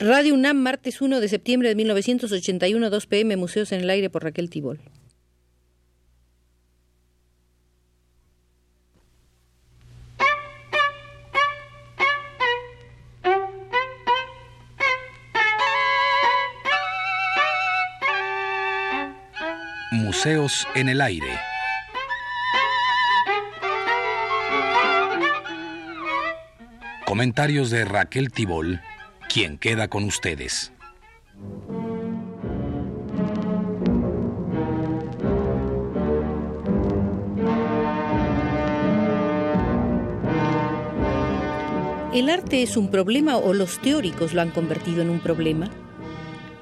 Radio UNAM, martes 1 de septiembre de 1981, 2 pm, Museos en el Aire por Raquel Tibol. Museos en el Aire. Comentarios de Raquel Tibol, quien queda con ustedes. ¿El arte es un problema o los teóricos lo han convertido en un problema?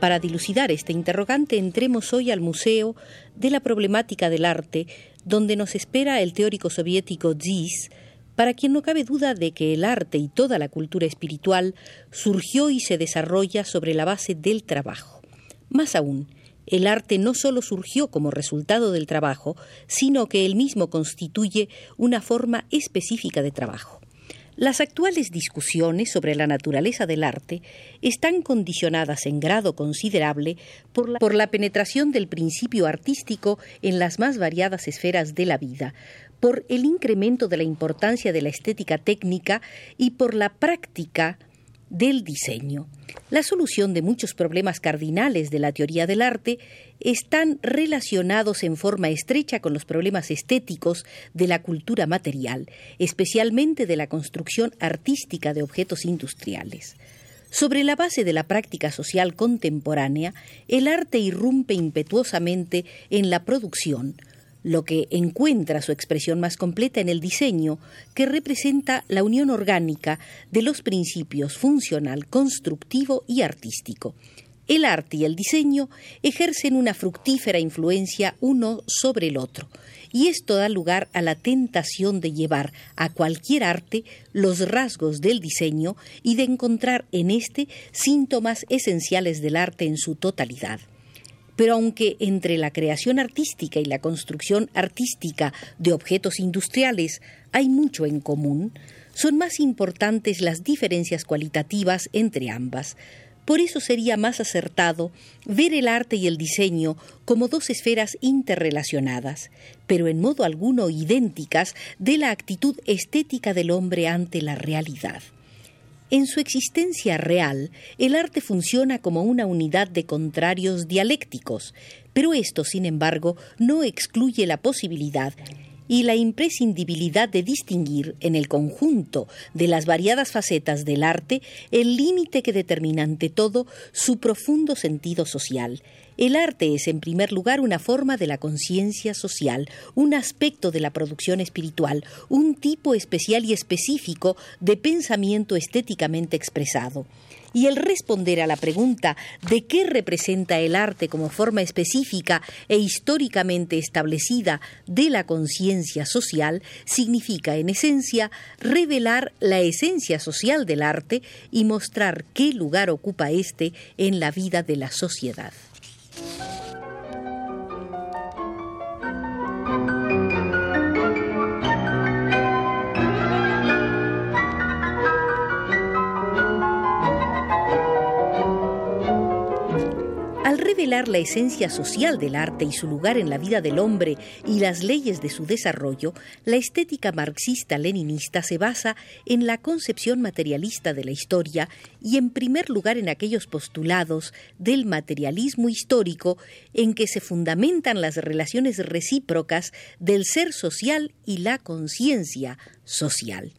Para dilucidar este interrogante, entremos hoy al Museo de la Problemática del Arte, donde nos espera el teórico soviético Zis, para quien no cabe duda de que el arte y toda la cultura espiritual surgió y se desarrolla sobre la base del trabajo. Más aún, el arte no solo surgió como resultado del trabajo, sino que él mismo constituye una forma específica de trabajo. Las actuales discusiones sobre la naturaleza del arte están condicionadas en grado considerable por la, por la, penetración del principio artístico en las más variadas esferas de la vida, por el incremento de la importancia de la estética técnica y por la práctica del diseño. La solución de muchos problemas cardinales de la teoría del arte están relacionados en forma estrecha con los problemas estéticos de la cultura material, especialmente de la construcción artística de objetos industriales. Sobre la base de la práctica social contemporánea, el arte irrumpe impetuosamente en la producción, lo que encuentra su expresión más completa en el diseño, que representa la unión orgánica de los principios funcional, constructivo y artístico. El arte y el diseño ejercen una fructífera influencia uno sobre el otro, y esto da lugar a la tentación de llevar a cualquier arte los rasgos del diseño y de encontrar en éste síntomas esenciales del arte en su totalidad. Pero aunque entre la creación artística y la construcción artística de objetos industriales hay mucho en común, son más importantes las diferencias cualitativas entre ambas. Por eso sería más acertado ver el arte y el diseño como dos esferas interrelacionadas, pero en modo alguno idénticas de la actitud estética del hombre ante la realidad. En su existencia real, el arte funciona como una unidad de contrarios dialécticos, pero esto, sin embargo, no excluye la posibilidad y la imprescindibilidad de distinguir en el conjunto de las variadas facetas del arte el límite que determina ante todo su profundo sentido social, el arte es, en primer lugar, una forma de la conciencia social, un aspecto de la producción espiritual, un tipo especial y específico de pensamiento estéticamente expresado. Y el responder a la pregunta de qué representa el arte como forma específica e históricamente establecida de la conciencia social significa, en esencia, revelar la esencia social del arte y mostrar qué lugar ocupa éste en la vida de la sociedad. Revelar la esencia social del arte y su lugar en la vida del hombre y las leyes de su desarrollo, la estética marxista-leninista se basa en la concepción materialista de la historia y en primer lugar en aquellos postulados del materialismo histórico en que se fundamentan las relaciones recíprocas del ser social y la conciencia social.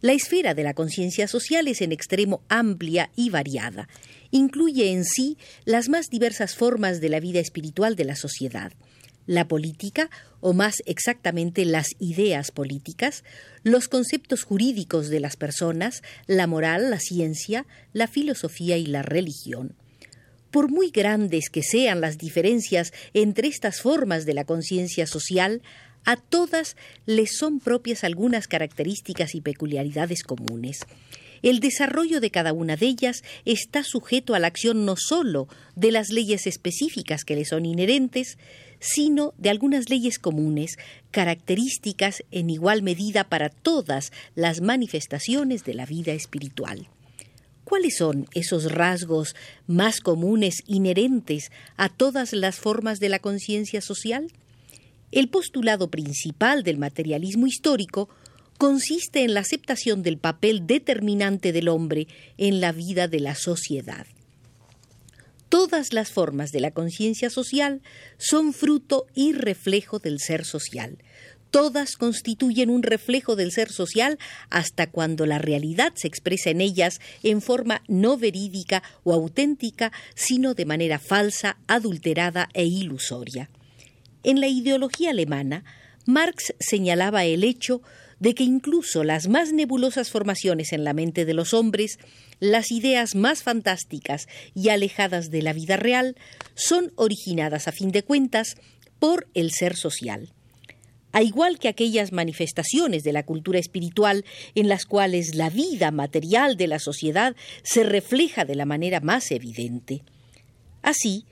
La esfera de la conciencia social es en extremo amplia y variada incluye en sí las más diversas formas de la vida espiritual de la sociedad la política, o más exactamente las ideas políticas, los conceptos jurídicos de las personas, la moral, la ciencia, la filosofía y la religión. Por muy grandes que sean las diferencias entre estas formas de la conciencia social, a todas les son propias algunas características y peculiaridades comunes. El desarrollo de cada una de ellas está sujeto a la acción no sólo de las leyes específicas que le son inherentes, sino de algunas leyes comunes, características en igual medida para todas las manifestaciones de la vida espiritual. ¿Cuáles son esos rasgos más comunes inherentes a todas las formas de la conciencia social? El postulado principal del materialismo histórico consiste en la aceptación del papel determinante del hombre en la vida de la sociedad. Todas las formas de la conciencia social son fruto y reflejo del ser social. Todas constituyen un reflejo del ser social hasta cuando la realidad se expresa en ellas en forma no verídica o auténtica, sino de manera falsa, adulterada e ilusoria. En la ideología alemana, Marx señalaba el hecho de que incluso las más nebulosas formaciones en la mente de los hombres, las ideas más fantásticas y alejadas de la vida real, son originadas a fin de cuentas por el ser social. A igual que aquellas manifestaciones de la cultura espiritual en las cuales la vida material de la sociedad se refleja de la manera más evidente. Así,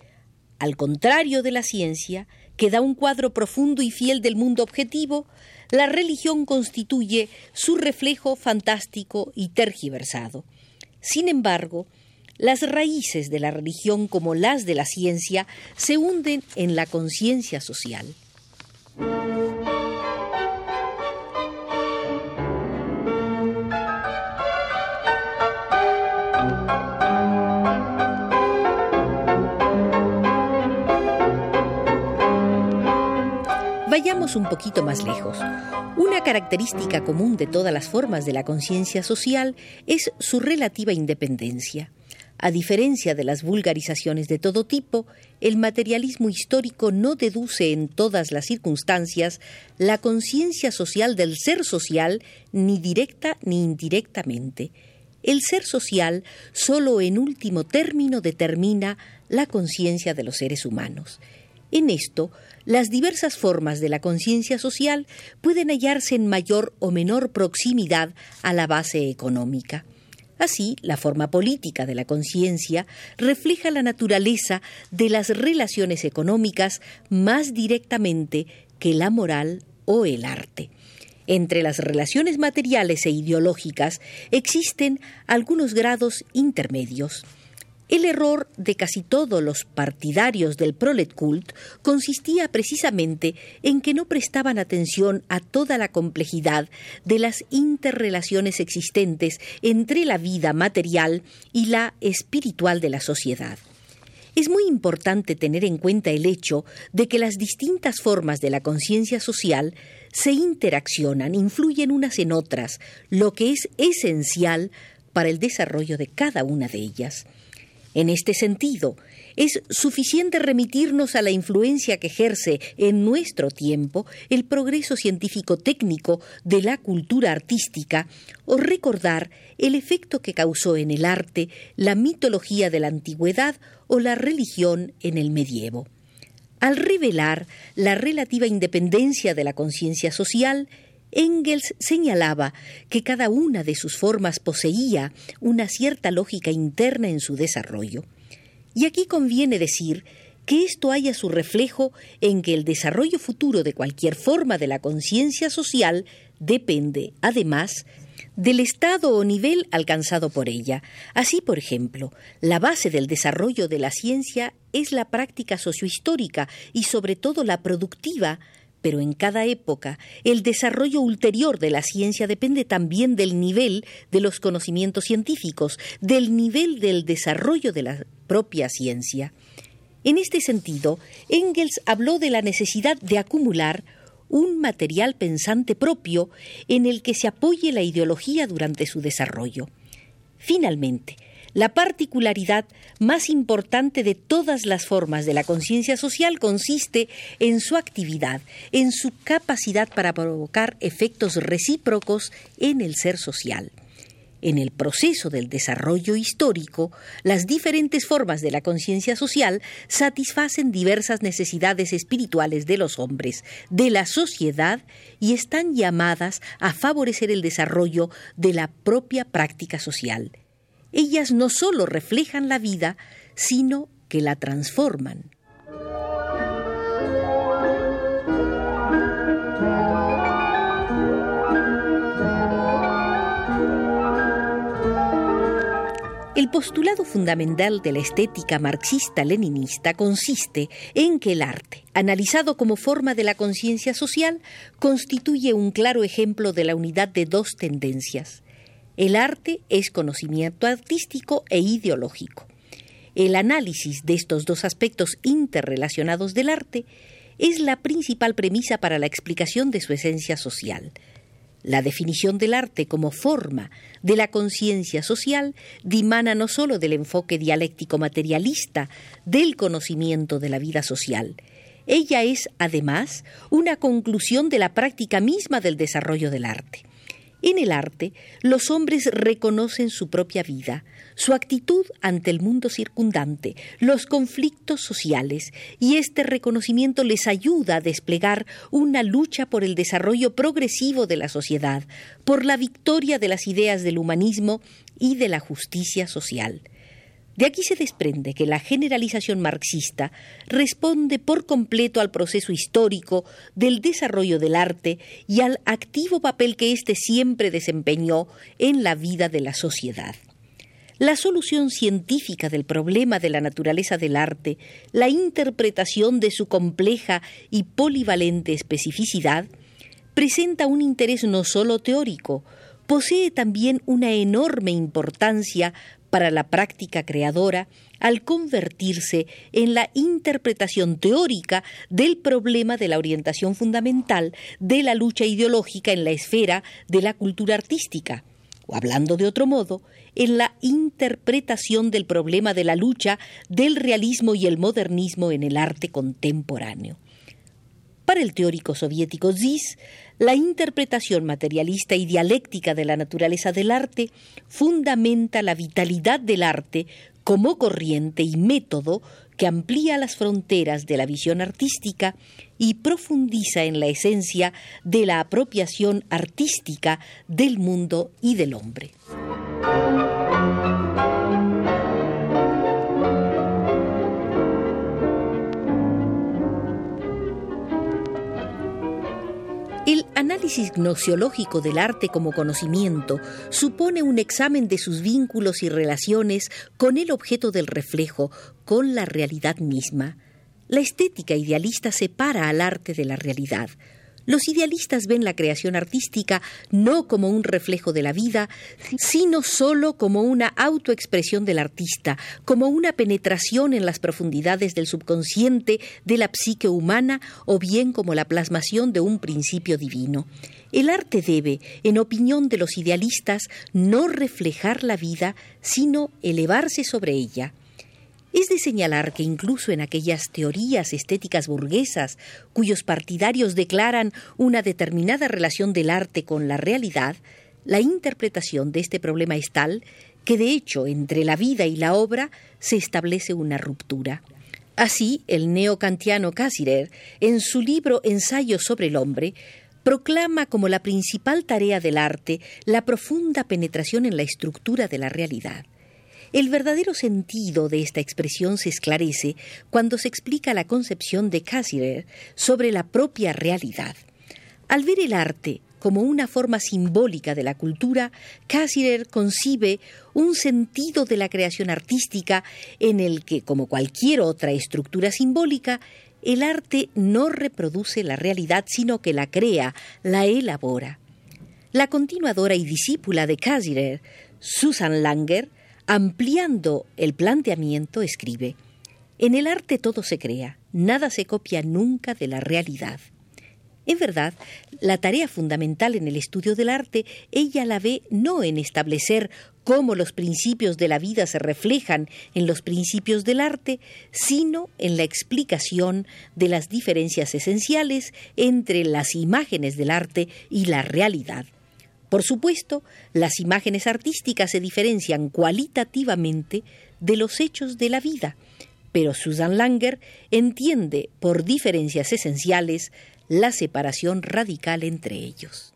al contrario de la ciencia, que da un cuadro profundo y fiel del mundo objetivo, la religión constituye su reflejo fantástico y tergiversado. Sin embargo, las raíces de la religión como las de la ciencia se hunden en la conciencia social. Un poquito más lejos. Una característica común de todas las formas de la conciencia social es su relativa independencia. A diferencia de las vulgarizaciones de todo tipo, el materialismo histórico no deduce en todas las circunstancias la conciencia social del ser social ni directa ni indirectamente. El ser social solo en último término determina la conciencia de los seres humanos. En esto, las diversas formas de la conciencia social pueden hallarse en mayor o menor proximidad a la base económica. Así, la forma política de la conciencia refleja la naturaleza de las relaciones económicas más directamente que la moral o el arte. Entre las relaciones materiales e ideológicas existen algunos grados intermedios. El error de casi todos los partidarios del proletkult consistía precisamente en que no prestaban atención a toda la complejidad de las interrelaciones existentes entre la vida material y la espiritual de la sociedad. Es muy importante tener en cuenta el hecho de que las distintas formas de la conciencia social se interaccionan, influyen unas en otras, lo que es esencial para el desarrollo de cada una de ellas. En este sentido, es suficiente remitirnos a la influencia que ejerce en nuestro tiempo el progreso científico-técnico de la cultura artística o recordar el efecto que causó en el arte la mitología de la antigüedad o la religión en el medievo. Al revelar la relativa independencia de la conciencia social, Engels señalaba que cada una de sus formas poseía una cierta lógica interna en su desarrollo. Y aquí conviene decir que esto haya su reflejo en que el desarrollo futuro de cualquier forma de la conciencia social depende, además, del estado o nivel alcanzado por ella. Así, por ejemplo, la base del desarrollo de la ciencia es la práctica sociohistórica y sobre todo la productiva pero en cada época el desarrollo ulterior de la ciencia depende también del nivel de los conocimientos científicos, del nivel del desarrollo de la propia ciencia. En este sentido, Engels habló de la necesidad de acumular un material pensante propio en el que se apoye la ideología durante su desarrollo. Finalmente, la particularidad más importante de todas las formas de la conciencia social consiste en su actividad, en su capacidad para provocar efectos recíprocos en el ser social. En el proceso del desarrollo histórico, las diferentes formas de la conciencia social satisfacen diversas necesidades espirituales de los hombres, de la sociedad, y están llamadas a favorecer el desarrollo de la propia práctica social ellas no solo reflejan la vida, sino que la transforman. El postulado fundamental de la estética marxista-leninista consiste en que el arte, analizado como forma de la conciencia social, constituye un claro ejemplo de la unidad de dos tendencias. El arte es conocimiento artístico e ideológico. El análisis de estos dos aspectos interrelacionados del arte es la principal premisa para la explicación de su esencia social. La definición del arte como forma de la conciencia social dimana no sólo del enfoque dialéctico materialista del conocimiento de la vida social, ella es, además, una conclusión de la práctica misma del desarrollo del arte. En el arte, los hombres reconocen su propia vida, su actitud ante el mundo circundante, los conflictos sociales, y este reconocimiento les ayuda a desplegar una lucha por el desarrollo progresivo de la sociedad, por la victoria de las ideas del humanismo y de la justicia social. De aquí se desprende que la generalización marxista responde por completo al proceso histórico del desarrollo del arte y al activo papel que éste siempre desempeñó en la vida de la sociedad. La solución científica del problema de la naturaleza del arte, la interpretación de su compleja y polivalente especificidad, presenta un interés no solo teórico, posee también una enorme importancia para la práctica creadora al convertirse en la interpretación teórica del problema de la orientación fundamental de la lucha ideológica en la esfera de la cultura artística, o hablando de otro modo, en la interpretación del problema de la lucha del realismo y el modernismo en el arte contemporáneo. El teórico soviético Zis, la interpretación materialista y dialéctica de la naturaleza del arte fundamenta la vitalidad del arte como corriente y método que amplía las fronteras de la visión artística y profundiza en la esencia de la apropiación artística del mundo y del hombre. Análisis gnosiológico del arte como conocimiento supone un examen de sus vínculos y relaciones con el objeto del reflejo, con la realidad misma. La estética idealista separa al arte de la realidad, los idealistas ven la creación artística no como un reflejo de la vida, sino solo como una autoexpresión del artista, como una penetración en las profundidades del subconsciente de la psique humana o bien como la plasmación de un principio divino. El arte debe, en opinión de los idealistas, no reflejar la vida, sino elevarse sobre ella. Es de señalar que incluso en aquellas teorías estéticas burguesas cuyos partidarios declaran una determinada relación del arte con la realidad, la interpretación de este problema es tal que de hecho entre la vida y la obra se establece una ruptura. Así, el neocantiano Casirer, en su libro Ensayos sobre el hombre, proclama como la principal tarea del arte la profunda penetración en la estructura de la realidad. El verdadero sentido de esta expresión se esclarece cuando se explica la concepción de Cassirer sobre la propia realidad. Al ver el arte como una forma simbólica de la cultura, Cassirer concibe un sentido de la creación artística en el que, como cualquier otra estructura simbólica, el arte no reproduce la realidad, sino que la crea, la elabora. La continuadora y discípula de Cassirer, Susan Langer, Ampliando el planteamiento, escribe, En el arte todo se crea, nada se copia nunca de la realidad. En verdad, la tarea fundamental en el estudio del arte, ella la ve no en establecer cómo los principios de la vida se reflejan en los principios del arte, sino en la explicación de las diferencias esenciales entre las imágenes del arte y la realidad. Por supuesto, las imágenes artísticas se diferencian cualitativamente de los hechos de la vida, pero Susan Langer entiende por diferencias esenciales la separación radical entre ellos.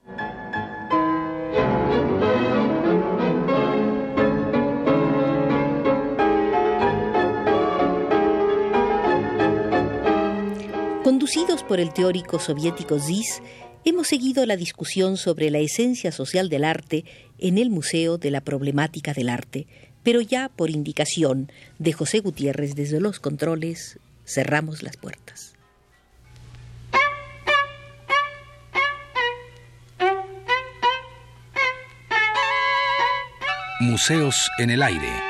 Conducidos por el teórico soviético Zis, hemos seguido la discusión sobre la esencia social del arte en el Museo de la Problemática del Arte, pero ya por indicación de José Gutiérrez desde los controles, cerramos las puertas. Museos en el aire.